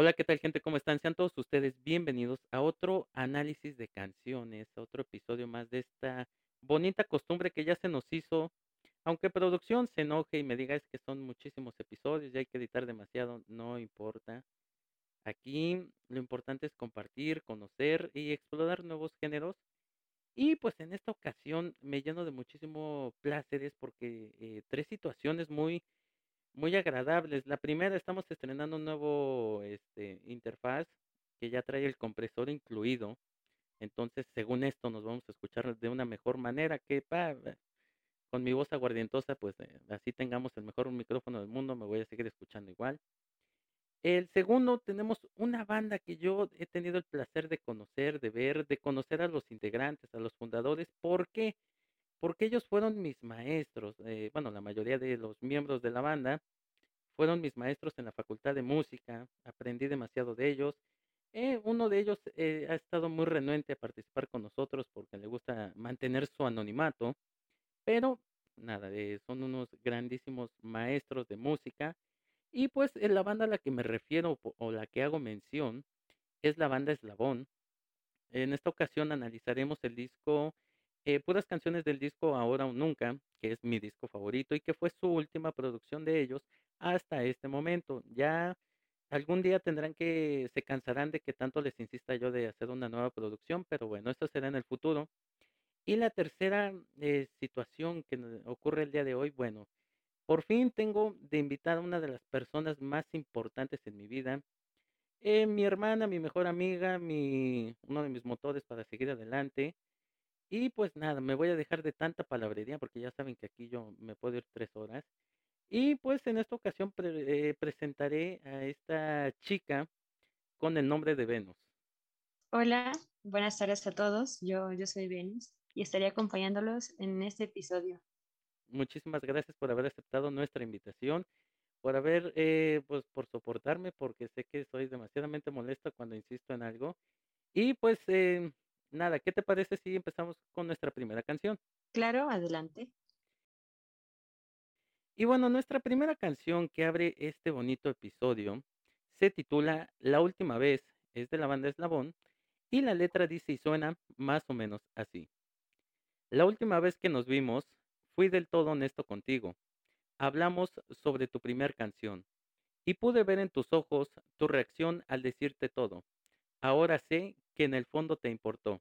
Hola, ¿qué tal, gente? ¿Cómo están? Sean todos ustedes bienvenidos a otro análisis de canciones, a otro episodio más de esta bonita costumbre que ya se nos hizo. Aunque producción se enoje y me diga es que son muchísimos episodios y hay que editar demasiado, no importa. Aquí lo importante es compartir, conocer y explorar nuevos géneros. Y pues en esta ocasión me lleno de muchísimo placeres porque eh, tres situaciones muy muy agradables. La primera, estamos estrenando un nuevo este, interfaz que ya trae el compresor incluido. Entonces, según esto, nos vamos a escuchar de una mejor manera que pa, con mi voz aguardientosa, pues eh, así tengamos el mejor micrófono del mundo, me voy a seguir escuchando igual. El segundo, tenemos una banda que yo he tenido el placer de conocer, de ver, de conocer a los integrantes, a los fundadores. ¿Por qué? Porque ellos fueron mis maestros. eh, bueno, la mayoría de los miembros de la banda fueron mis maestros en la facultad de música. Aprendí demasiado de ellos. Eh, uno de ellos eh, ha estado muy renuente a participar con nosotros porque le gusta mantener su anonimato. Pero nada, son unos grandísimos maestros de música. Y pues la banda a la que me refiero o la que hago mención es la banda Eslabón. En esta ocasión analizaremos el disco, eh, puras canciones del disco Ahora o Nunca, que es mi disco favorito y que fue su última producción de ellos hasta este momento. Ya algún día tendrán que, se cansarán de que tanto les insista yo de hacer una nueva producción, pero bueno, eso será en el futuro. Y la tercera eh, situación que ocurre el día de hoy, bueno, por fin tengo de invitar a una de las personas más importantes en mi vida, eh, mi hermana, mi mejor amiga, mi, uno de mis motores para seguir adelante. Y pues nada, me voy a dejar de tanta palabrería porque ya saben que aquí yo me puedo ir tres horas. Y pues en esta ocasión pre- eh, presentaré a esta chica con el nombre de Venus. Hola, buenas tardes a todos. Yo, yo soy Venus y estaré acompañándolos en este episodio. Muchísimas gracias por haber aceptado nuestra invitación, por haber, eh, pues por soportarme, porque sé que soy demasiadamente molesta cuando insisto en algo. Y pues eh, nada, ¿qué te parece si empezamos con nuestra primera canción? Claro, adelante. Y bueno, nuestra primera canción que abre este bonito episodio se titula La última vez, es de la banda Eslabón, y la letra dice y suena más o menos así. La última vez que nos vimos, fui del todo honesto contigo. Hablamos sobre tu primer canción, y pude ver en tus ojos tu reacción al decirte todo. Ahora sé que en el fondo te importó.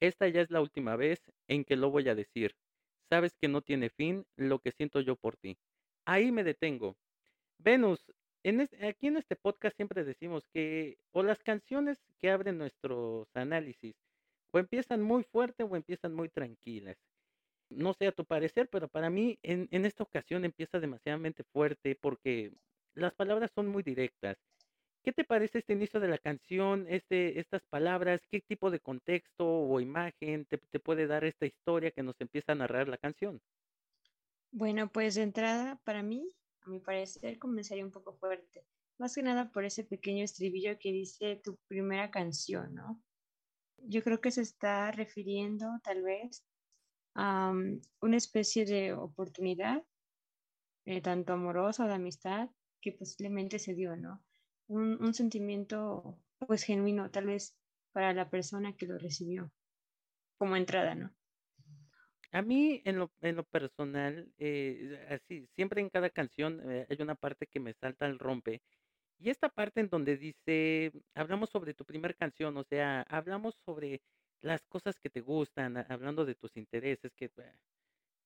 Esta ya es la última vez en que lo voy a decir. Sabes que no tiene fin lo que siento yo por ti. Ahí me detengo. Venus, aquí en este podcast siempre decimos que o las canciones que abren nuestros análisis o empiezan muy fuerte o empiezan muy tranquilas. No sé a tu parecer, pero para mí en esta ocasión empieza demasiadamente fuerte porque las palabras son muy directas. ¿Qué te parece este inicio de la canción, este, estas palabras? ¿Qué tipo de contexto o imagen te, puede dar esta historia que nos empieza a narrar la canción? Bueno, pues de entrada, para mí, a mi parecer, comenzaría un poco fuerte. Más que nada por ese pequeño estribillo que dice tu primera canción, ¿no? Yo creo que se está refiriendo tal vez a um, una especie de oportunidad, eh, tanto amorosa o de amistad, que posiblemente se dio, ¿no? Un, un sentimiento pues genuino, tal vez para la persona que lo recibió como entrada, ¿no? A mí, en lo, en lo personal, eh, así, siempre en cada canción eh, hay una parte que me salta al rompe. Y esta parte en donde dice, hablamos sobre tu primer canción, o sea, hablamos sobre las cosas que te gustan, a- hablando de tus intereses, que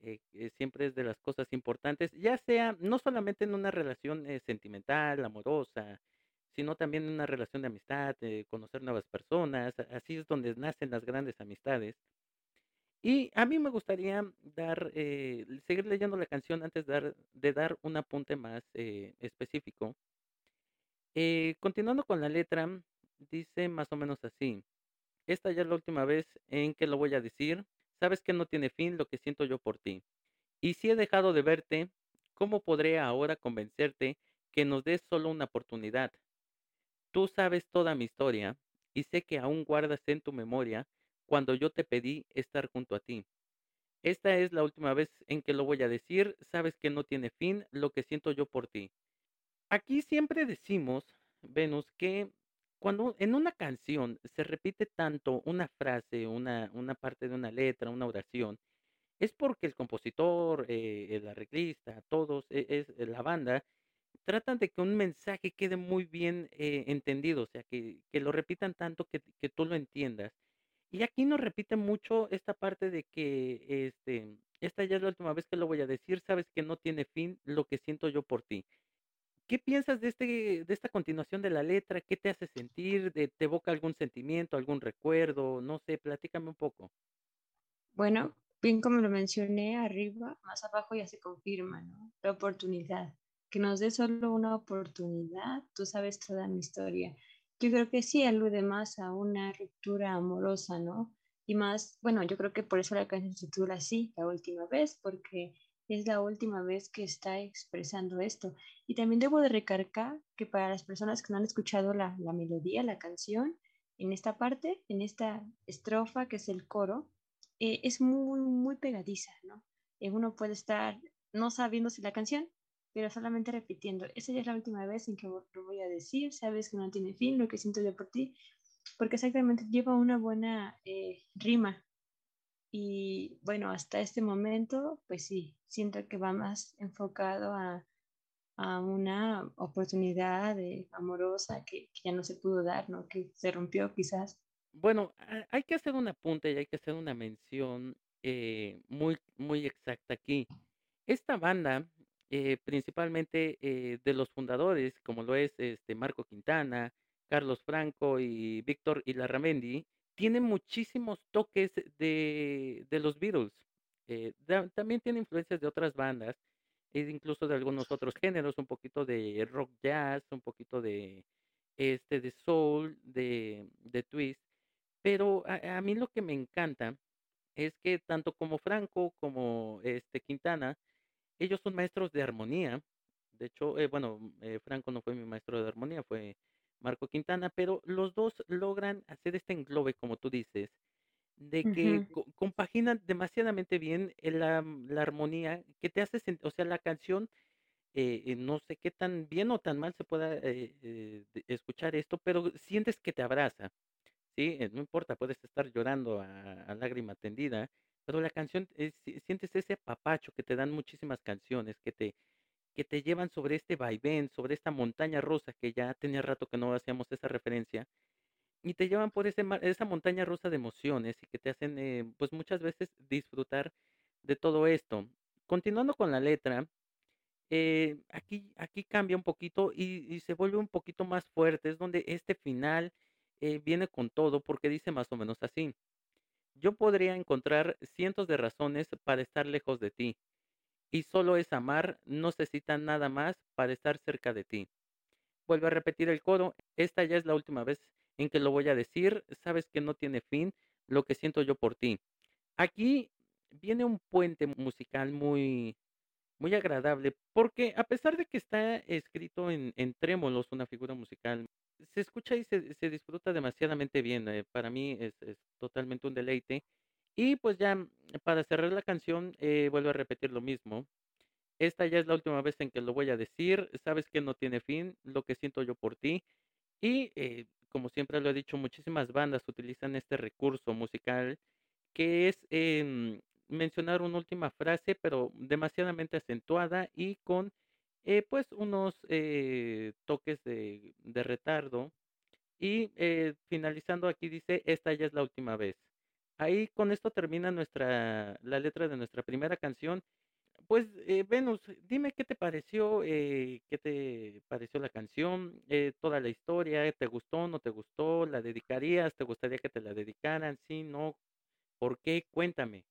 eh, eh, siempre es de las cosas importantes, ya sea no solamente en una relación eh, sentimental, amorosa, sino también una relación de amistad, eh, conocer nuevas personas, así es donde nacen las grandes amistades. Y a mí me gustaría dar, eh, seguir leyendo la canción antes de dar, de dar un apunte más eh, específico. Eh, continuando con la letra, dice más o menos así. Esta ya es la última vez en que lo voy a decir. Sabes que no tiene fin lo que siento yo por ti. Y si he dejado de verte, ¿cómo podré ahora convencerte que nos des solo una oportunidad? Tú sabes toda mi historia y sé que aún guardas en tu memoria cuando yo te pedí estar junto a ti. Esta es la última vez en que lo voy a decir. Sabes que no tiene fin lo que siento yo por ti. Aquí siempre decimos, Venus, que cuando en una canción se repite tanto una frase, una, una parte de una letra, una oración, es porque el compositor, eh, el arreglista, todos, e- es, eh, la banda, tratan de que un mensaje quede muy bien eh, entendido, o sea, que, lo repitan tanto que, tú lo entiendas. Y aquí nos repite mucho esta parte de que este, esta ya es la última vez que lo voy a decir, sabes que no tiene fin lo que siento yo por ti. ¿Qué piensas de este de esta continuación de la letra? ¿Qué te hace sentir? ¿Te te evoca algún sentimiento, algún recuerdo? No sé, platícame un poco. Bueno, bien como lo mencioné arriba, más abajo ya se confirma, ¿no? La oportunidad. Que nos dé solo una oportunidad, tú sabes toda mi historia. Yo creo que sí alude más a una ruptura amorosa, ¿no? Y más, bueno, yo creo que por eso la canción se titula así, la última vez, porque es la última vez que está expresando esto. Y también debo de recargar que para las personas que no han escuchado la, la melodía, la canción, en esta parte, en esta estrofa que es el coro, eh, es muy, muy pegadiza, ¿no? Eh, uno puede estar no sabiendo si la canción, pero solamente repitiendo, esa ya es la última vez en que lo voy a decir, sabes que no tiene fin lo que siento yo por ti, porque exactamente lleva una buena eh, rima. Y bueno, hasta este momento, pues sí, siento que va más enfocado a, a una oportunidad de, amorosa que, que, ya no se pudo dar, ¿no? Que se rompió quizás. Bueno, ha hay que hacer un apunte y hay que hacer una mención, eh, muy muy exacta aquí. Esta banda, eh, principalmente, eh, de los fundadores, como lo es, este, Marco Quintana, Carlos Franco y Víctor Illarramendi, tiene muchísimos toques de de los Beatles. Eh, también tiene influencias de otras bandas, e incluso de algunos otros géneros, un poquito de rock jazz, un poquito de, este, de soul, de de twist. Pero a a mí lo que me encanta es que tanto como Franco como, este, Quintana, ellos son maestros de armonía. De hecho, eh, bueno, eh, Franco no fue mi maestro de armonía, fue Marco Quintana, pero los 2 logran hacer este englobe, como tú dices, de que co compaginan demasiadamente bien, la la armonía que te hace sen o sea, la canción, eh eh, no sé qué tan bien o tan mal se pueda, eh eh, escuchar esto, pero sientes que te abraza. Sí, no importa, puedes estar llorando a a lágrima tendida, pero la canción, si sientes ese apapacho que te dan muchísimas canciones, que te que te llevan sobre este vaivén, sobre esta montaña rusa, que ya tenía rato que no hacíamos esa referencia, y te llevan por ese esa montaña rusa de emociones, y que te hacen, eh, pues, muchas veces disfrutar de todo esto. Continuando con la letra, eh, aquí aquí cambia un poquito y y se vuelve un poquito más fuerte, es donde este final, eh, viene con todo, porque dice más o menos así: "Yo podría encontrar cientos de razones para estar lejos de ti, y solo es amar, no necesita nada más para estar cerca de ti". Vuelve a repetir el coro: "Esta ya es la última vez en que lo voy a decir, sabes que no tiene fin lo que siento yo por ti". Aquí viene un puente musical muy muy agradable, porque a pesar de que está escrito en en trémolos, una figura musical, se escucha y se se disfruta demasiadamente bien, eh, para mí es es totalmente un deleite. Y, pues, ya, mm, para cerrar la canción, eh, vuelve a repetir lo mismo: "Esta ya es la última vez en que lo voy a decir, sabes que no tiene fin lo que siento yo por ti". Y, eh, como siempre lo he dicho, muchísimas bandas utilizan este recurso musical, que es, em, mencionar una última frase, pero demasiadamente acentuada y con, eh, pues, unos, eh, toques de de retardo. Y, eh, finalizando aquí dice: "Esta ya es la última vez". Ahí con esto termina nuestra la letra de nuestra primera canción. Pues, eh, Venus, dime qué te pareció, eh, qué te pareció la canción, eh, toda la historia, ¿te gustó, no te gustó, la dedicarías, te gustaría que te la dedicaran, sí, no, por qué? Cuéntame.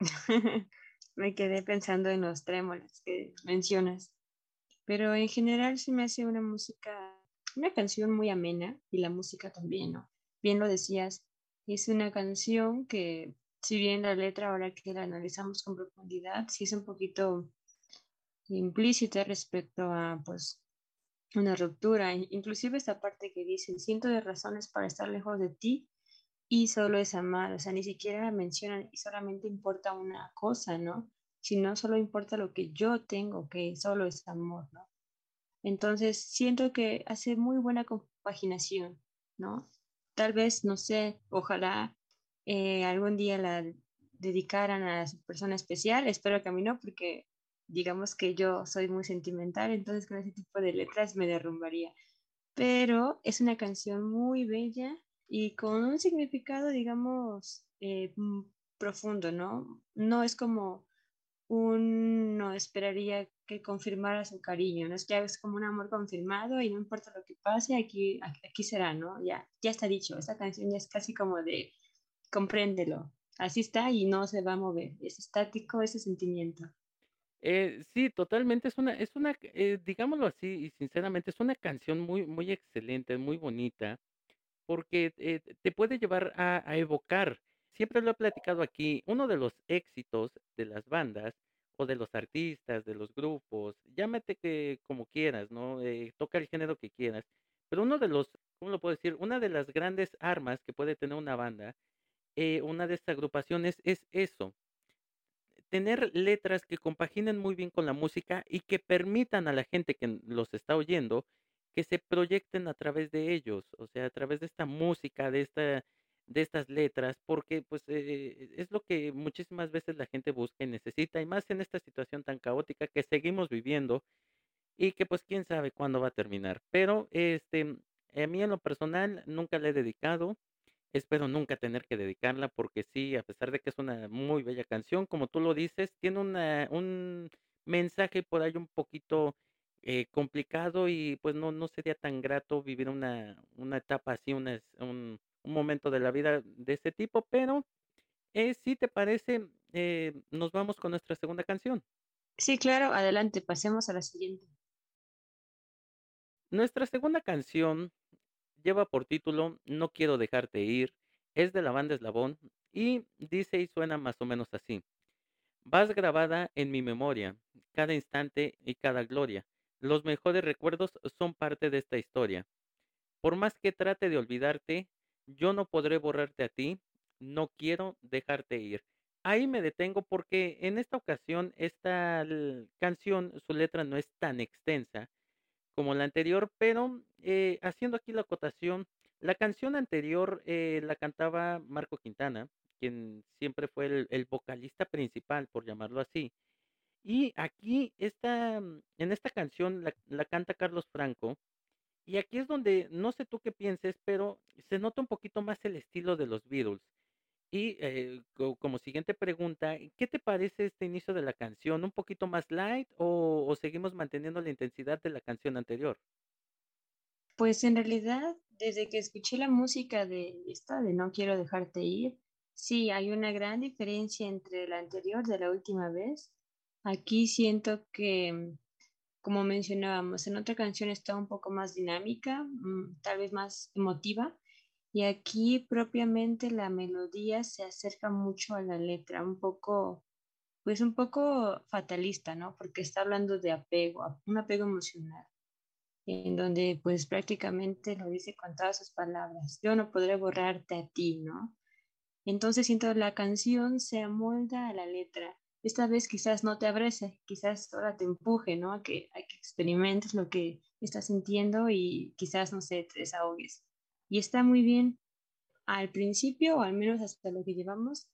Me quedé pensando en los trémolos que mencionas, pero en general sí me hace una música, una canción muy amena y la música también, ¿no? Bien lo decías, es una canción que, si bien la letra ahora que la analizamos con profundidad, sí es un poquito implícita respecto a, pues, una ruptura, in- inclusive esta parte que dice, siento de razones para estar lejos de ti y solo es amar, o sea, ni siquiera mencionan y solamente importa una cosa, ¿no? Sino solo importa lo que yo tengo, que solo es amor, ¿no? Entonces, siento que hace muy buena compaginación, ¿no? Tal vez, no sé, ojalá eh, algún día la dedicaran a su persona especial. Espero que a mí no, porque digamos que yo soy muy sentimental, entonces con ese tipo de letras me derrumbaría. Pero es una canción muy bella y con un significado, digamos, eh, profundo, ¿no? No es como uno esperaría que confirmara su cariño, ¿no? Es que es como un amor confirmado y no importa lo que pase, aquí, aquí será, ¿no? Ya, ya está dicho, esta canción ya es casi como de compréndelo, así está y no se va a mover, es estático ese sentimiento. Eh, sí, totalmente, es una es una, eh, digámoslo así, y sinceramente, es una canción muy muy excelente, muy bonita, porque, eh, te puede llevar a a evocar, siempre lo he platicado aquí, uno de los éxitos de las bandas, o de los artistas, de los grupos, llámate que como quieras, ¿no? Eh, toca el género que quieras, pero uno de los, ¿cómo lo puedo decir? Una de las grandes armas que puede tener una banda, eh, una de estas agrupaciones es eso, tener letras que compaginen muy bien con la música y que permitan a la gente que los está oyendo que se proyecten a través de ellos, o sea, a través de esta música, de esta de estas letras, porque pues eh, es lo que muchísimas veces la gente busca y necesita, y más en esta situación tan caótica que seguimos viviendo y que pues quién sabe cuándo va a terminar. Pero este, a mí en lo personal nunca le he dedicado, Espero nunca tener que dedicarla porque sí, a pesar de que es una muy bella canción, como tú lo dices, tiene una, un mensaje por ahí un poquito eh, complicado y pues no, no sería tan grato vivir una, una etapa así, una, un, un momento de la vida de ese tipo, pero eh, si te parece, eh, nos vamos con nuestra segunda canción. Sí, claro, adelante, pasemos a la siguiente. Nuestra segunda canción lleva por título No quiero dejarte ir, es de la banda Eslabón y dice y suena más o menos así. Vas grabada en mi memoria, cada instante y cada gloria. Los mejores recuerdos son parte de esta historia. Por más que trate de olvidarte, yo no podré borrarte a ti, no quiero dejarte ir. Ahí me detengo porque en esta ocasión esta canción, su letra no es tan extensa como la anterior, pero eh, haciendo aquí la acotación, la canción anterior eh, la cantaba Marco Quintana, quien siempre fue el, vocalista principal, por llamarlo así. Y aquí, esta, en esta canción la canta Carlos Franco, y aquí es donde, no sé tú qué pienses, pero se nota un poquito más el estilo de los Beatles. Y eh, como siguiente pregunta, ¿qué te parece este inicio de la canción? ¿Un poquito más light o, o seguimos manteniendo la intensidad de la canción anterior? Pues en realidad, desde que escuché la música de esta, de No quiero dejarte ir, sí, hay una gran diferencia entre la anterior de la última vez. Aquí siento que, como mencionábamos, en otra canción está un poco más dinámica, mm, tal vez más emotiva, y aquí propiamente la melodía se acerca mucho a la letra, un poco, pues un poco fatalista, ¿no? Porque está hablando de apego, un apego emocional, en donde pues prácticamente lo dice con todas sus palabras, yo no podré borrarte a ti, ¿no? Entonces siento la canción se amolda a la letra. Esta vez quizás no te abrece, quizás ahora te empuje, ¿no? A que, a que experimentes lo que estás sintiendo y quizás, no sé, te desahogues y está muy bien al principio, o al menos hasta lo que llevamos,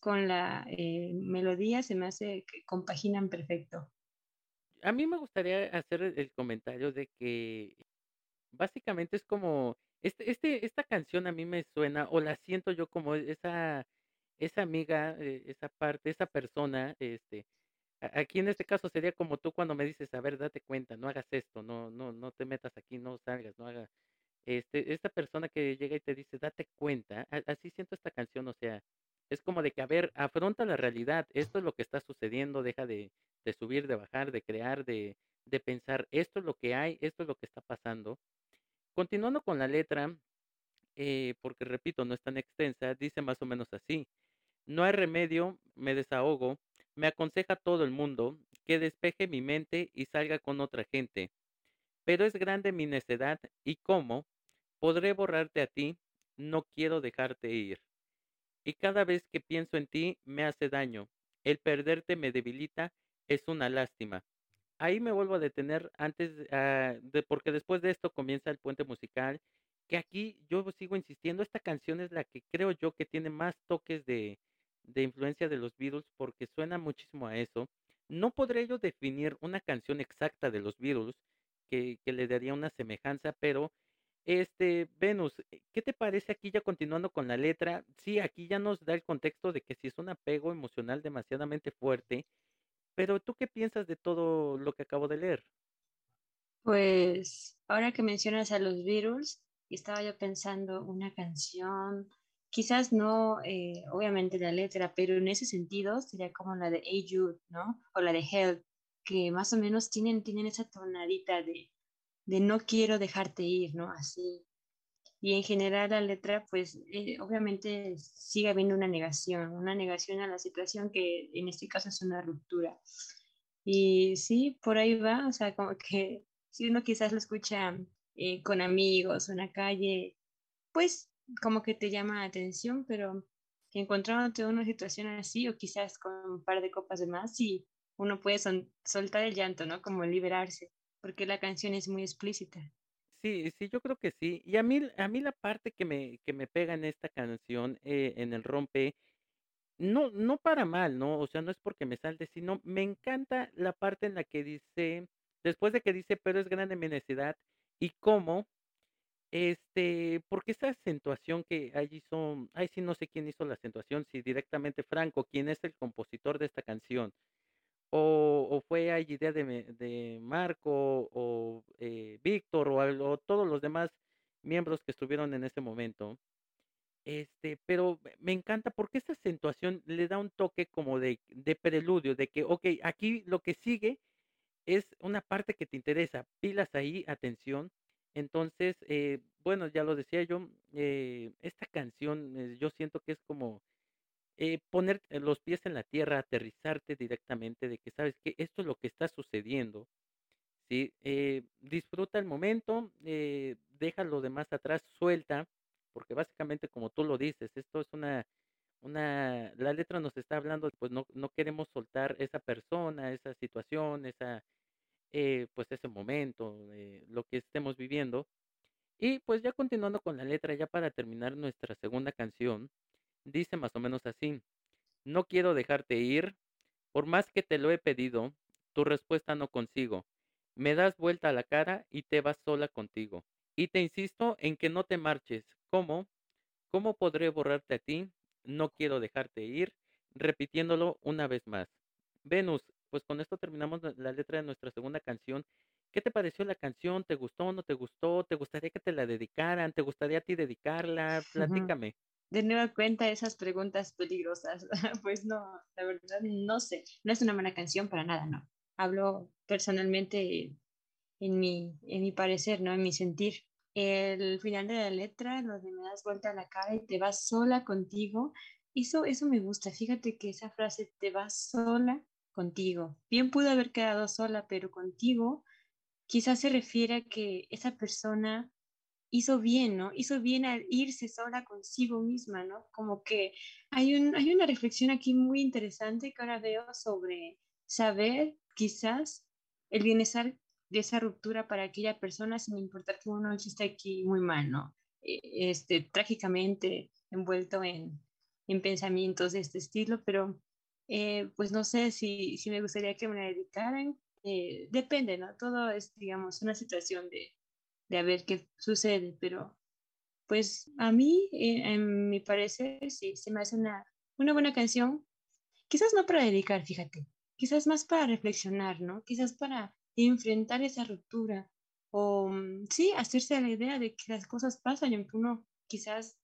con la eh, melodía se me hace que compaginan perfecto. A mí me gustaría hacer el comentario de que básicamente es como, este, este, esta canción a mí me suena, o la siento yo como esa, esa amiga, eh, esa parte, esa persona, este, aquí en este caso sería como tú cuando me dices, a ver, date cuenta, no hagas esto, no, no, no te metas aquí, no salgas, no hagas, este, esta persona que llega y te dice, date cuenta, así siento esta canción, o sea, es como de que, a ver, afronta la realidad, esto es lo que está sucediendo, deja de, de subir, de bajar, de crear, de, de pensar, esto es lo que hay, esto es lo que está pasando. Continuando con la letra, eh, porque repito, no es tan extensa, dice más o menos así, no hay remedio, me desahogo, me aconseja todo el mundo que despeje mi mente y salga con otra gente. Pero es grande mi necedad y cómo Podré borrarte a ti, no quiero dejarte ir. Y cada vez que pienso en ti me hace daño. El perderte me debilita, es una lástima. ahí me vuelvo a detener antes, ah, de porque después de esto comienza el puente musical, que aquí yo sigo insistiendo, esta canción es la que creo yo que tiene más toques de de influencia de los Beatles porque suena muchísimo a eso. No podré yo definir una canción exacta de los Beatles que, que le daría una semejanza, pero este, Venus, eh, ¿qué te parece aquí ya continuando con la letra? Sí, aquí ya nos da el contexto de que si es un apego emocional demasiadamente fuerte, pero ¿tú qué piensas de todo lo que acabo de leer? Pues ahora que mencionas a los Beatles, estaba yo pensando una canción quizás no, eh, obviamente la letra, pero en ese sentido sería como la de Hey Jude, ¿no? O la de Help, que más o menos tienen, tienen esa tonadita de, de no quiero dejarte ir, ¿no? Así. Y en general la letra, pues eh, obviamente sigue habiendo una negación, una negación a la situación que en este caso es una ruptura. Y sí, por ahí va, o sea, como que si uno quizás lo escucha eh, con amigos o en la calle, pues como que te llama la atención, pero encontrándote una situación así o quizás con un par de copas de más y uno puede soltar el llanto, ¿no? Como liberarse, porque la canción es muy explícita. Sí, sí, yo creo que sí. Y a mí, a mí la parte que me, que me pega en esta canción, eh, en el rompe, no, no para mal, ¿no? O sea, no es porque me salte, sino me encanta la parte en la que dice, después de que dice, pero es grande mi necesidad, y cómo este, porque esa acentuación que allí son, ay, sí, no sé quién hizo la acentuación, si directamente Franco, quién es el compositor de esta canción, o, o fue hay idea de, de Marco, o eh, Víctor, o, todos los demás miembros que estuvieron en ese momento. Este, pero me encanta porque esa acentuación le da un toque como de, de preludio, de que, ok, aquí lo que sigue es una parte que te interesa, pilas ahí, atención, entonces, eh, bueno, ya lo decía yo, eh, esta canción eh, yo siento que es como eh, poner los pies en la tierra, aterrizarte directamente de que sabes que esto es lo que está sucediendo, ¿sí? Eh, disfruta el momento, eh, deja lo demás atrás, suelta, porque básicamente como tú lo dices, esto es una, una, la letra nos está hablando, pues no, no queremos soltar esa persona, esa situación, esa eh, pues ese momento, eh, lo que estemos viviendo. Y pues ya continuando con la letra, ya para terminar nuestra segunda canción, dice más o menos así, no quiero dejarte ir, por más que te lo he pedido, tu respuesta no consigo. Me das vuelta a la cara y te vas sola contigo. Y te insisto en que no te marches. ¿Cómo? ¿Cómo podré borrarte a ti? No quiero dejarte ir, repitiéndolo una vez más. Venus, pues con esto terminamos la letra de nuestra segunda canción. ¿Qué te pareció la canción? ¿Te gustó o no te gustó? ¿Te gustaría que te la dedicaran? ¿Te gustaría a ti dedicarla? Platícame. De nueva cuenta esas preguntas peligrosas. pues no, la verdad no sé. No es una buena canción para nada, no. Hablo personalmente en mi, en mi parecer, ¿no? En mi sentir. El final de la letra, lo de me das vuelta a la cara y te vas sola contigo, eso, eso me gusta. Fíjate que esa frase, te vas sola contigo. Bien pudo haber quedado sola, pero contigo quizás se refiere a que esa persona hizo bien, ¿no? Hizo bien al irse sola consigo misma, ¿no? Como que hay, un, hay una reflexión aquí muy interesante que ahora veo sobre saber quizás el bienestar de esa ruptura para aquella persona sin importar que uno esté aquí muy mal, ¿no? E, este, trágicamente envuelto en, en pensamientos de este estilo, pero eh, pues no sé si, si, me gustaría que me la dedicaran. Eh, depende, ¿no? Todo es, digamos, una situación de, de a ver qué sucede, pero pues a mí, eh, en mi parecer, sí, se me hace una, una buena canción. Quizás no para dedicar, fíjate, quizás más para reflexionar, ¿no? Quizás para enfrentar esa ruptura o, mm, sí, hacerse la idea de que las cosas pasan y aunque uno quizás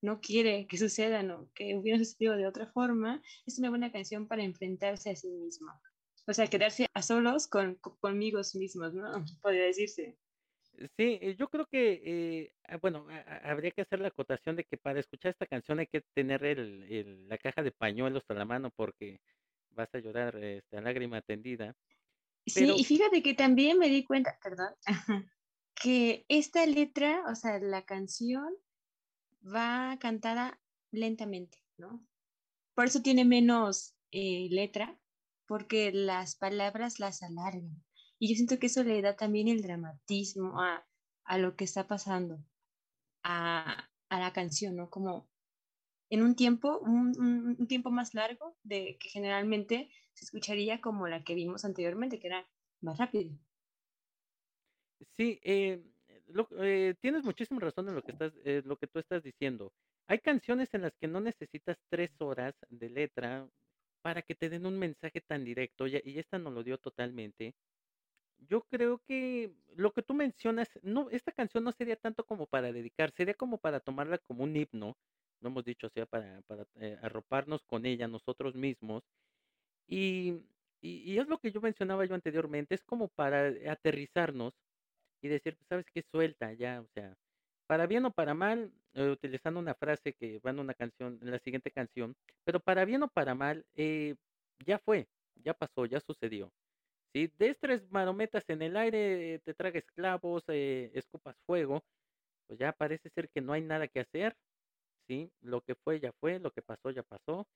no quiere que suceda, ¿no? que hubiera sucedido de otra forma, es una buena canción para enfrentarse a sí mismo. O sea, quedarse a solos con, conmigo mismos, ¿no? Podría decirse. Sí, eh, yo creo que, eh, ah, bueno, habría que hacer la acotación de que para escuchar esta canción hay que tener el, la caja de pañuelos a la mano porque vas a llorar esta lágrima tendida. Sí, y fíjate que también me di cuenta, perdón, que esta letra, o sea, la canción va cantada lentamente, ¿no? Por eso tiene menos eh, letra, porque las palabras las alargan. Y yo siento que eso le da también el dramatismo a, a lo que está pasando, a, a, la canción, ¿no? Como en un tiempo, un, un, tiempo más largo de que generalmente se escucharía como la que vimos anteriormente, que era más rápido. Sí, eh, eh, tienes muchísima razón en lo que estás, eh, lo que tú estás diciendo. Hay canciones en las que no necesitas tres horas de letra para que te den un mensaje tan directo, y, y esta nos lo dio totalmente. Yo creo que lo que tú mencionas, no, esta canción no sería tanto como para dedicar, sería como para tomarla como un himno, lo hemos dicho, o sea, para, para eh, arroparnos con ella nosotros mismos. Y, y, y es lo que yo mencionaba yo anteriormente, es como para aterrizarnos y decir, pues, ¿sabes qué? Suelta ya, o sea, para bien o para mal, eh, utilizando una frase que va en una canción, en la siguiente canción, pero para bien o para mal, eh, ya fue, ya pasó, ya sucedió. Si des tres marometas en el aire, te tragues clavos, eh, escupas fuego, pues ya parece ser que no hay nada que hacer, ¿sí? Lo que fue ya fue, lo que pasó ya pasó.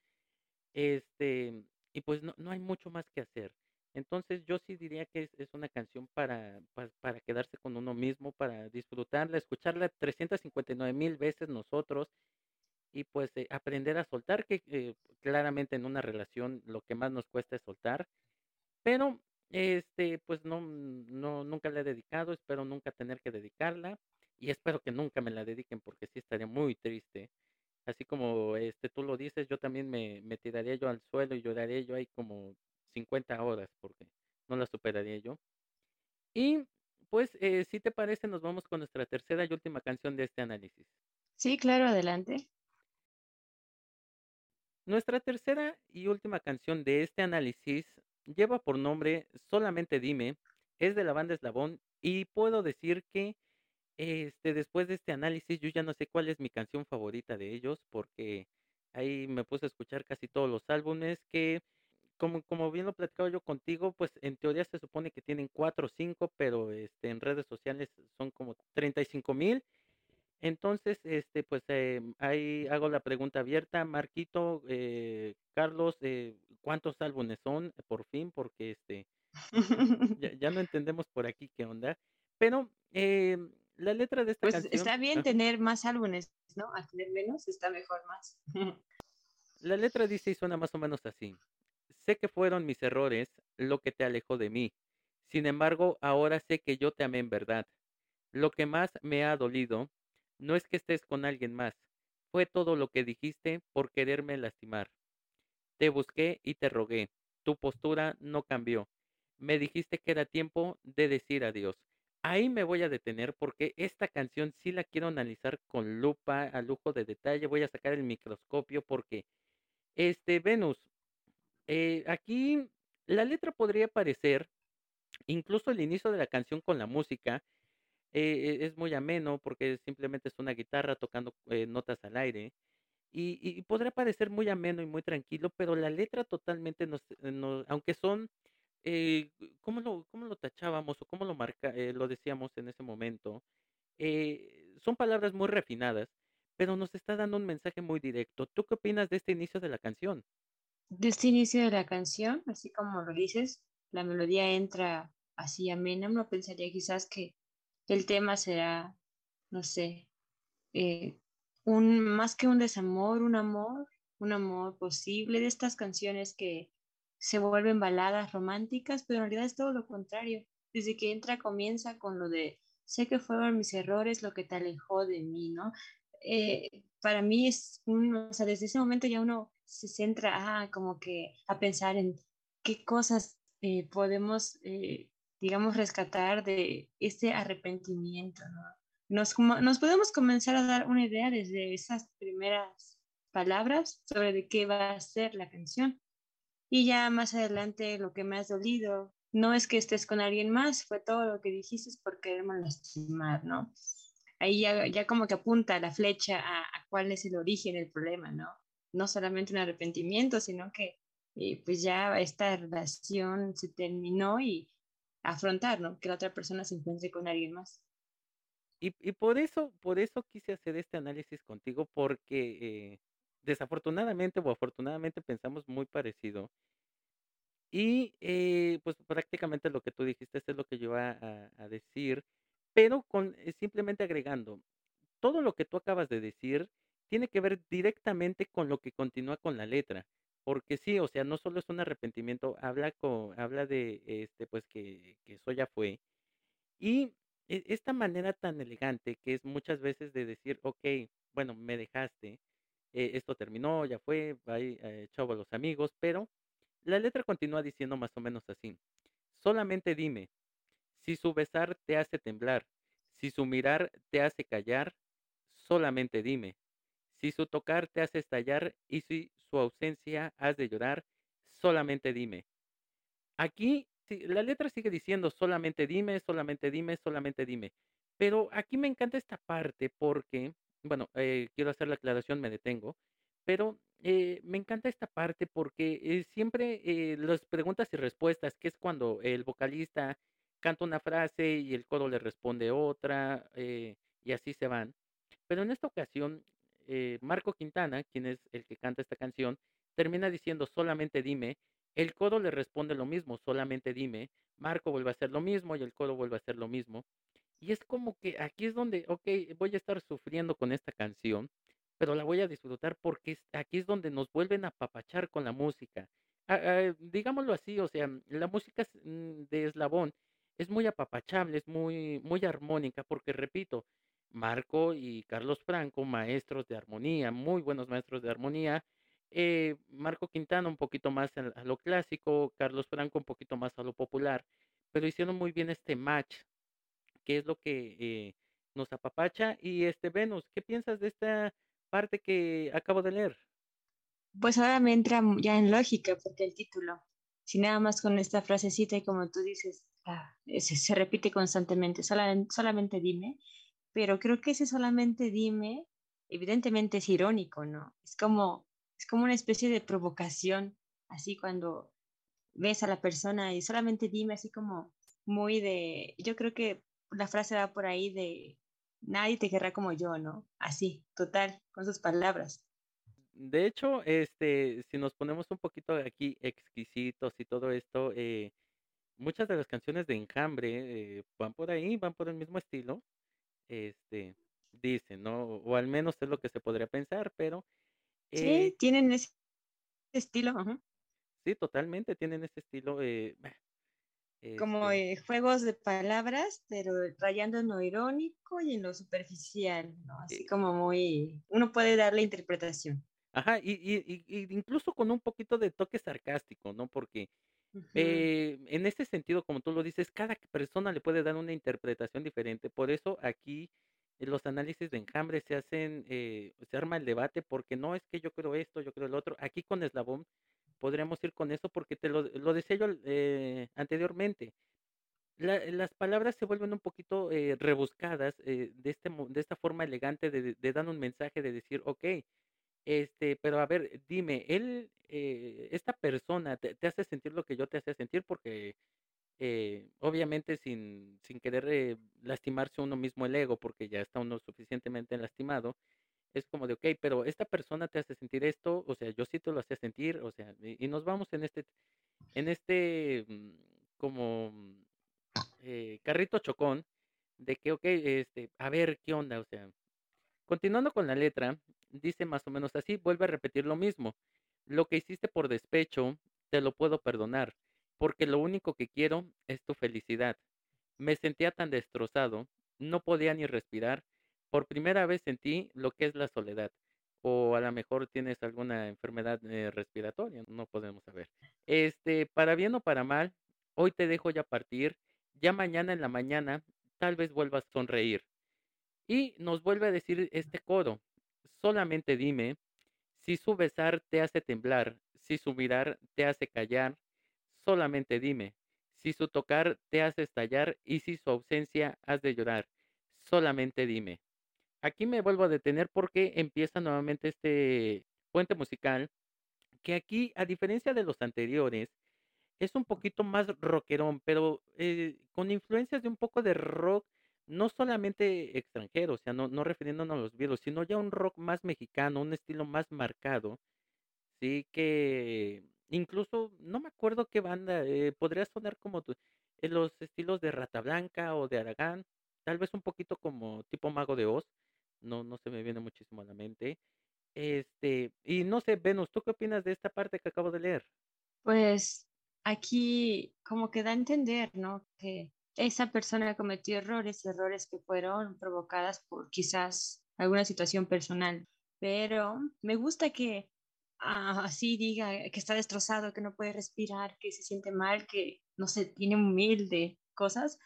Este, y pues no, no hay mucho más que hacer. Entonces yo sí diría que es, es una canción para, para, quedarse con uno mismo, para disfrutarla, escucharla 359 mil veces nosotros y pues eh, aprender a soltar, que eh, claramente en una relación lo que más nos cuesta es soltar, pero este pues no, no, nunca la he dedicado, espero nunca tener que dedicarla y espero que nunca me la dediquen porque sí estaría muy triste. Así como este tú lo dices, yo también me, me tiraría yo al suelo y lloraría yo ahí como 50 horas porque no la superaría yo. Y pues, eh, si te parece, nos vamos con nuestra tercera y última canción de este análisis. Sí, claro, adelante. Nuestra tercera y última canción de este análisis lleva por nombre Solamente Dime, es de la banda Eslabón y puedo decir que este, después de este análisis yo ya no sé cuál es mi canción favorita de ellos porque ahí me puse a escuchar casi todos los álbumes que como, como bien lo platicaba yo contigo, pues en teoría se supone que tienen cuatro o cinco, pero este, en redes sociales son como 35 mil. Entonces, este, pues eh, ahí hago la pregunta abierta, Marquito, eh, Carlos, eh, ¿cuántos álbumes son por fin? Porque este, ya, ya, no entendemos por aquí qué onda. Pero eh, la letra de esta pues canción. Está bien tener más álbumes, ¿no? A tener menos está mejor más. la letra dice y suena más o menos así. Sé que fueron mis errores lo que te alejó de mí. Sin embargo, ahora sé que yo te amé en verdad. Lo que más me ha dolido no es que estés con alguien más. Fue todo lo que dijiste por quererme lastimar. Te busqué y te rogué. Tu postura no cambió. Me dijiste que era tiempo de decir adiós. Ahí me voy a detener porque esta canción sí la quiero analizar con lupa, a lujo de detalle. Voy a sacar el microscopio porque, este, Venus, eh, aquí la letra podría parecer, incluso el inicio de la canción con la música, eh, es muy ameno porque simplemente es una guitarra tocando eh, notas al aire. Y, y, podría parecer muy ameno y muy tranquilo, pero la letra totalmente nos, nos aunque son, eh, ¿cómo, lo, ¿cómo lo tachábamos o cómo lo, marca, eh, lo decíamos en ese momento? Eh, son palabras muy refinadas, pero nos está dando un mensaje muy directo. ¿Tú qué opinas de este inicio de la canción? De este inicio de la canción, así como lo dices, la melodía entra así amena, no pensaría quizás que el tema será, no sé, eh, un, más que un desamor, un amor, un amor posible de estas canciones que se vuelven baladas románticas, pero en realidad es todo lo contrario. Desde que entra comienza con lo de sé que fueron mis errores lo que te alejó de mí, ¿no? Eh, para mí es un, o sea, desde ese momento ya uno se centra a, como que a pensar en qué cosas eh, podemos, eh, digamos, rescatar de ese arrepentimiento, ¿no? Nos, nos podemos comenzar a dar una idea desde esas primeras palabras sobre de qué va a ser la canción. Y ya más adelante lo que me has dolido no es que estés con alguien más, fue todo lo que dijiste por quererme lastimar, ¿no? Ahí ya, ya como que apunta la flecha a, a cuál es el origen del problema, ¿no? No solamente un arrepentimiento, sino que eh, pues ya esta relación se terminó y afrontar, ¿no? Que la otra persona se encuentre con alguien más. Y, y por eso, por eso quise hacer este análisis contigo, porque eh, desafortunadamente o afortunadamente pensamos muy parecido. Y, eh, pues, prácticamente lo que tú dijiste, es lo que yo iba a a decir, pero con simplemente agregando, todo lo que tú acabas de decir tiene que ver directamente con lo que continúa con la letra, porque sí, o sea, no solo es un arrepentimiento, habla co habla de, este, pues, que que eso ya fue, y e esta manera tan elegante que es muchas veces de decir: "Okey, bueno, me dejaste, eh, esto terminó, ya fue, bye, eh, a los amigos", pero la letra continúa diciendo más o menos así: "Solamente dime, si su besar te hace temblar, si su mirar te hace callar, solamente dime, si su tocar te hace estallar y si su ausencia has de llorar, solamente dime". Aquí, la letra sigue diciendo: "Solamente dime, solamente dime, solamente dime". Pero aquí me encanta esta parte porque, bueno, eh, quiero hacer la aclaración, me detengo, pero, eh, me encanta esta parte porque, eh, siempre, las preguntas y respuestas, que es cuando el vocalista canta una frase y el coro le responde otra, y así se van. Pero en esta ocasión, eh, Marco Quintana, quien es el que canta esta canción, termina diciendo: "Solamente dime", el coro le responde lo mismo: "Solamente dime", Marco vuelve a hacer lo mismo y el coro vuelve a hacer lo mismo. Y es como que aquí es donde, okey, voy a estar sufriendo con esta canción, pero la voy a disfrutar porque aquí es donde nos vuelven a apapachar con la música. Ah ah, digámoslo así, o sea, la música mm, de Eslabón es muy apapachable, es muy muy armónica, porque repito, Marco y Carlos Franco, maestros de armonía, muy buenos maestros de armonía, eh, Marco Quintana un poquito más a lo clásico, Carlos Franco un poquito más a lo popular, pero hicieron muy bien este match, que es lo que, eh, nos apapacha. Y, este, Venus, ¿qué piensas de esta parte que acabo de leer? Pues ahora me entra, ya en lógica, porque el título, si nada más con esta frasecita y como tú dices, ah, se se repite constantemente, sola solamente dime, pero creo que ese solamente dime, evidentemente es irónico, ¿no? Es como es como una especie de provocación, así cuando ves a la persona y solamente dime, así como muy de yo creo que la frase va por ahí de: "Nadie te querrá como yo", ¿no? Así, total, con sus palabras. De hecho, este, si nos ponemos un poquito aquí exquisitos y todo esto, eh, muchas de las canciones de Enjambre, eh, van por ahí, van por el mismo estilo, este, dicen, ¿no? O al menos es lo que se podría pensar, pero, eh Sí, tienen ese estilo, ajá. Sí, totalmente, tienen ese estilo, eh, Como, este eh, juegos de palabras, pero rayando en lo irónico y en lo superficial, ¿no? Así Eh como muy uno puede darle interpretación. Ajá, y y y y incluso con un poquito de toque sarcástico, ¿no? Porque, Eh, en ese sentido, como tú lo dices, cada persona le puede dar una interpretación diferente. Por eso aquí los análisis de Enjambre se hacen, eh, se arma el debate, porque no es que yo creo esto, yo creo lo otro. Aquí con Eslabón podríamos ir con eso, porque te lo lo decía yo, eh, anteriormente. La las palabras se vuelven un poquito, eh, rebuscadas, eh, de este de esta forma elegante de de dar un mensaje de decir: "Okey, este, pero a ver, dime, él, eh, esta persona te hace sentir lo que yo te hacía sentir", porque, eh, obviamente sin sin querer, eh, lastimarse uno mismo el ego, porque ya está uno suficientemente lastimado, es como de: "Okey, pero esta persona te hace sentir esto, o sea, yo sí te lo hacía sentir", o sea, y nos vamos en este en este, mm, como, eh, carrito chocón de que, okey, este, a ver, ¿qué onda? O sea, continuando con la letra, dice más o menos así, vuelve a repetir lo mismo: "Lo que hiciste por despecho, te lo puedo perdonar, porque lo único que quiero es tu felicidad. Me sentía tan destrozado, no podía ni respirar, por primera vez sentí lo que es la soledad", o a la mejor tienes alguna enfermedad, eh, respiratoria, no podemos saber. Este, para bien o para mal, hoy te dejo ya partir, ya mañana en la mañana tal vez vuelvas a sonreír. Y nos vuelve a decir este coro: "Solamente dime, si su besar te hace temblar, si su mirar te hace callar, solamente dime, si su tocar te hace estallar y si su ausencia has de llorar, solamente dime". Aquí me vuelvo a detener porque empieza nuevamente este puente musical, que aquí, a diferencia de los anteriores, es un poquito más rockerón, pero, eh, con influencias de un poco de rock, no solamente extranjero, o sea, no no refiriéndonos a los Beatles, sino ya un rock más mexicano, un estilo más marcado, sí, que incluso no me acuerdo qué banda, eh, podría sonar como tu- eh, los estilos de Rata Blanca o de Aragán, tal vez un poquito como tipo Mago de Oz, no, no se me viene muchísimo a la mente. Este, y no sé, Venus, ¿tú qué opinas de esta parte que acabo de leer? Pues aquí como que da a entender, ¿no? Que esa persona cometió errores, errores que fueron provocadas por quizás alguna situación personal, pero me gusta que ah, así diga que está destrozado, que no puede respirar, que se siente mal, que no se tiene mil de cosas.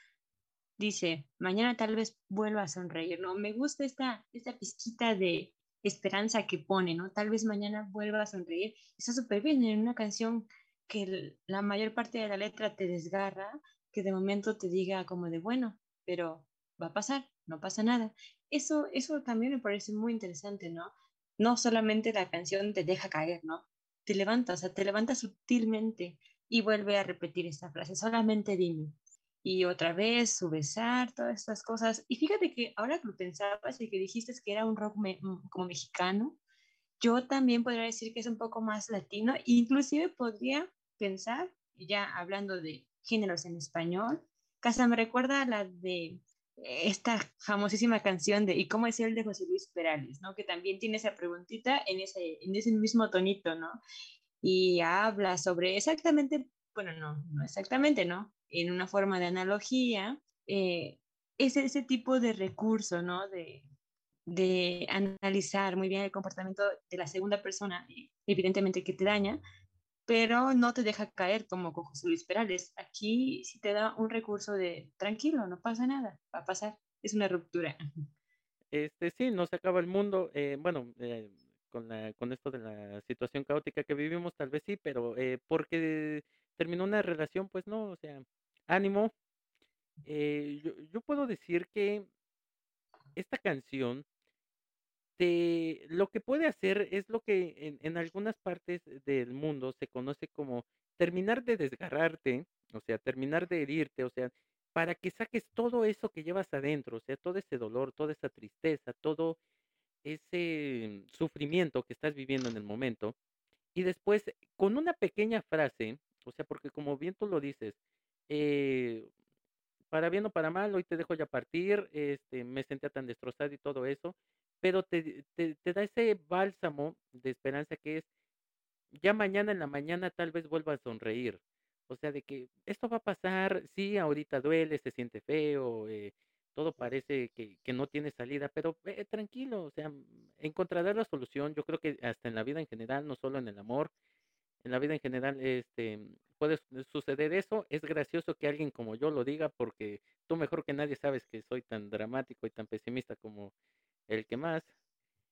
Dice, mañana tal vez vuelva a sonreír, ¿no? Me gusta esta, esta pizquita de esperanza que pone, ¿no? Tal vez mañana vuelva a sonreír. Está súper bien en una canción que la mayor parte de la letra te desgarra, que de momento te diga como de, bueno, pero va a pasar, no pasa nada. Eso, eso también me parece muy interesante, ¿no? No solamente la canción te deja caer, ¿no? Te levanta, o sea, te levanta sutilmente y vuelve a repetir esta frase, solamente dime. Y otra vez su besar, todas estas cosas. Y fíjate que ahora que lo pensabas y que dijiste que era un rock mm, como mexicano, yo también podría decir que es un poco más latino, inclusive podría pensar, ya hablando de géneros en español, casa me recuerda a la de esta famosísima canción de ¿Y cómo es el de José Luis Perales? ¿no? Que también tiene esa preguntita en ese, en ese mismo tonito, ¿no? Y habla sobre exactamente, bueno, no, no exactamente, ¿no? En una forma de analogía, eh, es ese tipo de recurso, ¿no? De, de analizar muy bien el comportamiento de la segunda persona, evidentemente que te daña, pero no te deja caer como con José Luis Perales. Aquí sí te da un recurso de tranquilo, no pasa nada, va a pasar, es una ruptura. Este, sí, no se acaba el mundo, eh, bueno, eh, con la, con esto de la situación caótica que vivimos, tal vez sí, pero eh, porque terminó una relación, pues no, o sea, ánimo. Eh, yo, yo puedo decir que esta canción te, lo que puede hacer es lo que en, algunas partes del mundo se conoce como terminar de desgarrarte, o sea, terminar de herirte, o sea, para que saques todo eso que llevas adentro, o sea, todo ese dolor, toda esa tristeza, todo ese sufrimiento que estás viviendo en el momento, y después con una pequeña frase, o sea, porque como bien tú lo dices, eh, para bien o para mal, hoy te dejo ya partir, este, me sentía tan destrozado y todo eso, pero te, te, te da ese bálsamo de esperanza que es, ya mañana en la mañana tal vez vuelva a sonreír. O sea, de que esto va a pasar, sí, ahorita duele, se siente feo, eh, todo parece que, que no tiene salida, pero eh, tranquilo, o sea, encontrarás la solución. Yo creo que hasta en la vida en general, no solo en el amor, en la vida en general, este, puede su- suceder eso. Es gracioso que alguien como yo lo diga porque tú mejor que nadie sabes que soy tan dramático y tan pesimista como el que más.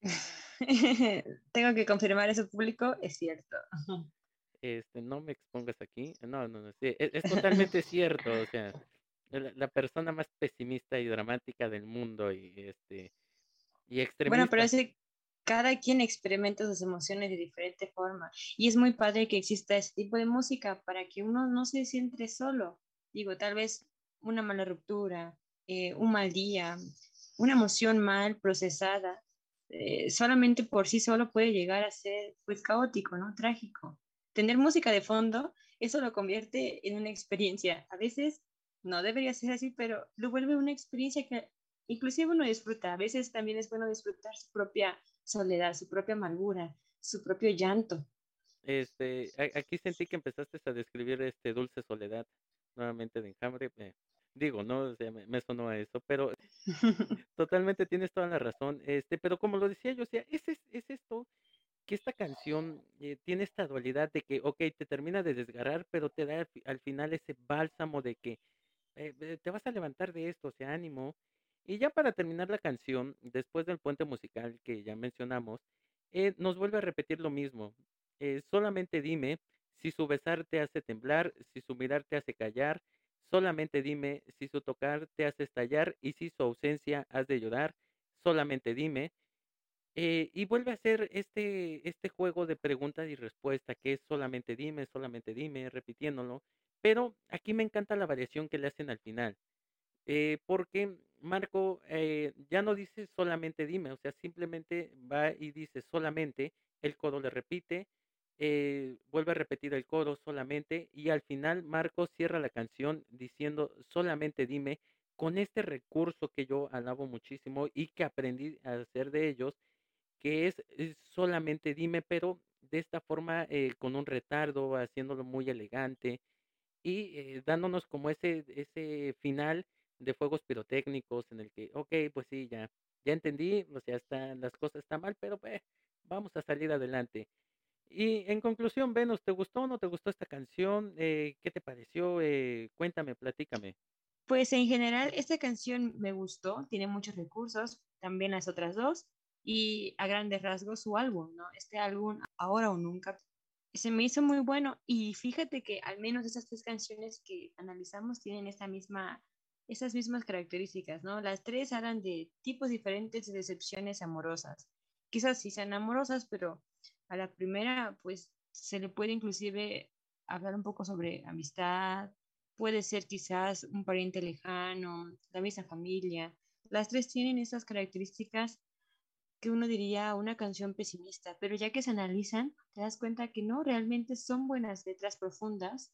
Tengo que confirmar eso público, es cierto. Este, no me expongas aquí. No, no, no, sí, es, es totalmente cierto. O sea, la, la persona más pesimista y dramática del mundo y este y Bueno, pero extremista. Cada quien experimenta sus emociones de diferente forma y es muy padre que exista ese tipo de música para que uno no se siente solo. Digo, tal vez una mala ruptura, eh, un mal día, una emoción mal procesada, eh, solamente por sí solo puede llegar a ser pues caótico, ¿no? Trágico. Tener música de fondo, eso lo convierte en una experiencia. A veces no debería ser así, pero lo vuelve una experiencia que inclusive uno disfruta. A veces también es bueno disfrutar su propia soledad, su propia amargura, su propio llanto. Este, aquí sentí que empezaste a describir este Dulce Soledad nuevamente de Enjambre. eh, digo, no, o sea, me, me sonó a eso, pero totalmente tienes toda la razón. Este, pero como lo decía yo, o sea, es, es, es esto que esta canción eh, tiene esta dualidad de que, ok, te termina de desgarrar, pero te da al final ese bálsamo de que eh, eh, te vas a levantar de esto, o sea, ánimo. Y ya para terminar la canción, después del puente musical que ya mencionamos, eh, nos vuelve a repetir lo mismo. Eh, solamente dime si su besar te hace temblar, si su mirar te hace callar, solamente dime si su tocar te hace estallar y si su ausencia has de llorar, solamente dime. Eh, y vuelve a ser este, este juego de pregunta y respuesta que es solamente dime, solamente dime, repitiéndolo. Pero aquí me encanta la variación que le hacen al final. eh, porque Marco eh, ya no dice solamente dime, o sea, simplemente va y dice solamente, el coro le repite, eh, vuelve a repetir el coro solamente y al final Marcos cierra la canción diciendo solamente dime con este recurso que yo alabo muchísimo y que aprendí a hacer de ellos, que es, solamente dime, pero de esta forma eh, con un retardo, haciéndolo muy elegante y dándonos como ese, ese final de fuegos pirotécnicos en el que, ok, pues sí, ya, ya entendí, o sea, están, las cosas están mal, pero pues, vamos a salir adelante. Y en conclusión, Venus, ¿te gustó o no te gustó esta canción? Eh, ¿Qué te pareció? Eh, cuéntame, platícame. Pues en general, esta canción me gustó, tiene muchos recursos, también las otras dos, y a grandes rasgos su álbum, ¿no? Este álbum, Ahora o Nunca, se me hizo muy bueno y fíjate que al menos esas tres canciones que analizamos tienen esta misma, esas mismas características, ¿no? Las tres hablan de tipos diferentes de decepciones amorosas. Quizás sí sean amorosas, pero a la primera, pues se le puede inclusive hablar un poco sobre amistad, puede ser quizás un pariente lejano, la misma familia. Las tres tienen esas características que uno diría una canción pesimista, pero ya que se analizan, te das cuenta que no, realmente son buenas letras profundas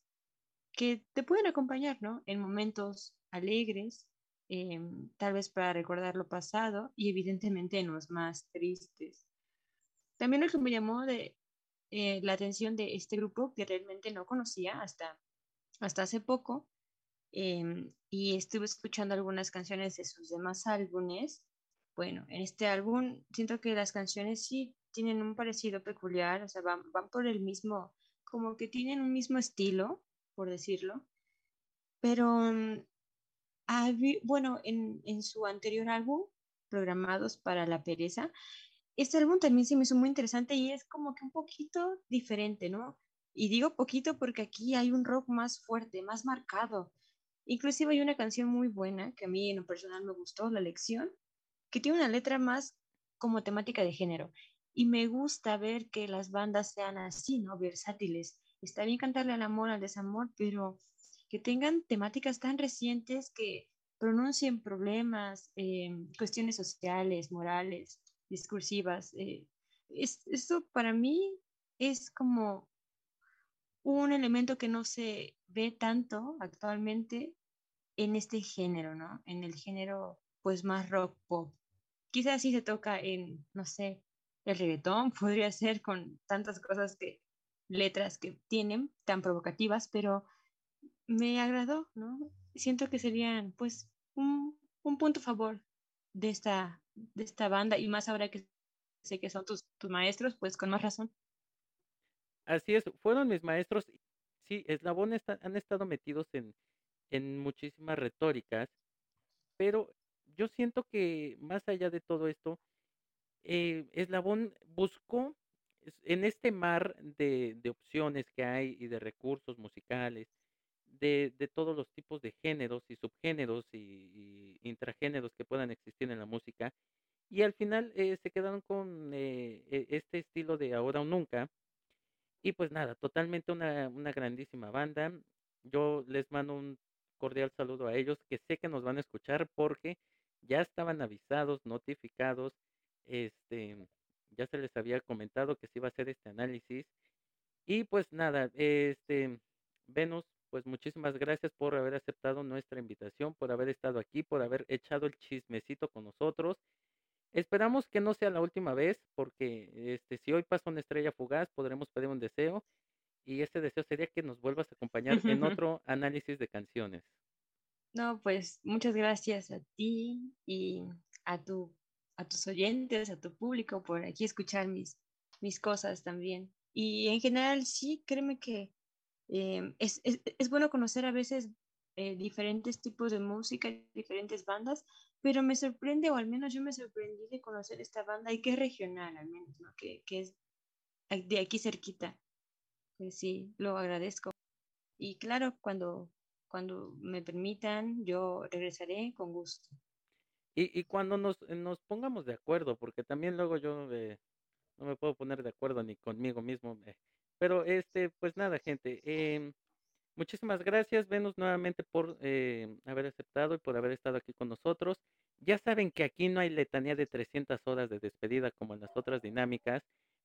que te pueden acompañar, ¿no? En momentos alegres, em, tal vez para recordar lo pasado y evidentemente en los más tristes. También lo que me llamó de, eh, la atención de este grupo que realmente no conocía hasta, hasta hace poco em, y estuve escuchando algunas canciones de sus demás álbumes bueno, en este álbum siento que las canciones sí tienen un parecido peculiar, o sea, van, por el mismo, como que tienen un mismo estilo, por decirlo, pero mm, bueno, en, su anterior álbum, Programados para la Pereza, este álbum también se me hizo muy interesante y es como que un poquito diferente, ¿no? Y digo poquito porque aquí hay un rock más fuerte, más marcado. Inclusive hay una canción muy buena que a mí en lo personal me gustó, La Lección, que tiene una letra más como temática de género. Y me gusta ver que las bandas sean así, ¿no? Versátiles. Está bien cantarle al amor, al desamor, pero que tengan temáticas tan recientes que pronuncien problemas, eh, cuestiones sociales, morales, discursivas. Eh, es, esto para mí es como un elemento que no se ve tanto actualmente en este género, ¿no? En el género pues más rock pop quizás sí se toca en, no sé, el reggaetón, podría ser con tantas cosas que, letras que tienen tan provocativas, pero me agradó, ¿no? Siento que serían, pues, un, un punto favor de esta, de esta banda y más ahora que sé que son tus, tus maestros, pues con más razón. Así es, fueron mis maestros. Sí, eslabones han estado metidos en, en muchísimas retóricas, pero yo siento que más allá de todo esto, eh, Eslabón buscó en este mar de, de, opciones que hay y de recursos musicales, de, de todos los tipos de géneros y subgéneros y, intragéneros que puedan existir en la música, y al final eh, se quedaron con eh, e, este estilo de ahora o nunca. Y pues nada, totalmente una, una grandísima banda. Yo les mando un cordial saludo a ellos, que sé que nos van a escuchar porque ya estaban avisados, notificados, este, ya se les había comentado que se iba a hacer este análisis. Y pues nada, este, Venus, pues muchísimas gracias por haber aceptado nuestra invitación, por haber estado aquí, por haber echado el chismecito con nosotros. Esperamos que no sea la última vez, porque este, si hoy pasa una estrella fugaz, podremos pedir un deseo, y ese deseo sería que nos vuelvas a acompañar en otro análisis de canciones. No, pues muchas gracias a ti y a, tu, a tus oyentes, a tu público por aquí escuchar mis, mis cosas también. Y en general, sí, créeme que em, es, es, es, bueno conocer a veces eh, diferentes tipos de música, diferentes bandas, pero me sorprende, o al menos yo me sorprendí de conocer esta banda y que es regional, al menos, ¿no? que, que es de aquí cerquita. Pues sí, lo agradezco. Y claro, cuando cuando me permitan, yo regresaré con gusto. Y, y cuando nos, nos pongamos de acuerdo, porque también luego yo no me puedo poner de acuerdo ni conmigo mismo. Pero este, pues nada, gente. Eh, muchísimas gracias, Venus, nuevamente por eh, haber aceptado y por haber estado aquí con nosotros. Ya saben que aquí no hay letanía de 300 horas de despedida como en las otras dinámicas,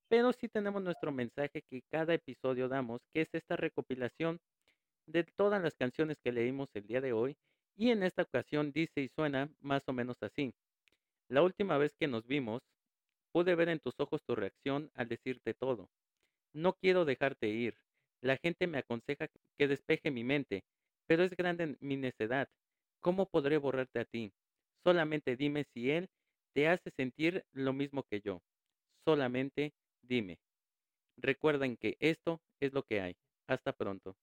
pero sí tenemos nuestro mensaje que cada episodio damos, que es esta recopilación de todas las canciones que leímos el día de hoy. Y en esta ocasión dice y suena más o menos así. La última vez que nos vimos, pude ver en tus ojos tu reacción al decirte todo. No quiero dejarte ir. La gente me aconseja que despeje mi mente, pero es grande mi necedad. ¿Cómo podré borrarte a ti? Solamente dime si él te hace sentir lo mismo que yo. Solamente dime. Recuerden que esto es lo que hay. Hasta pronto.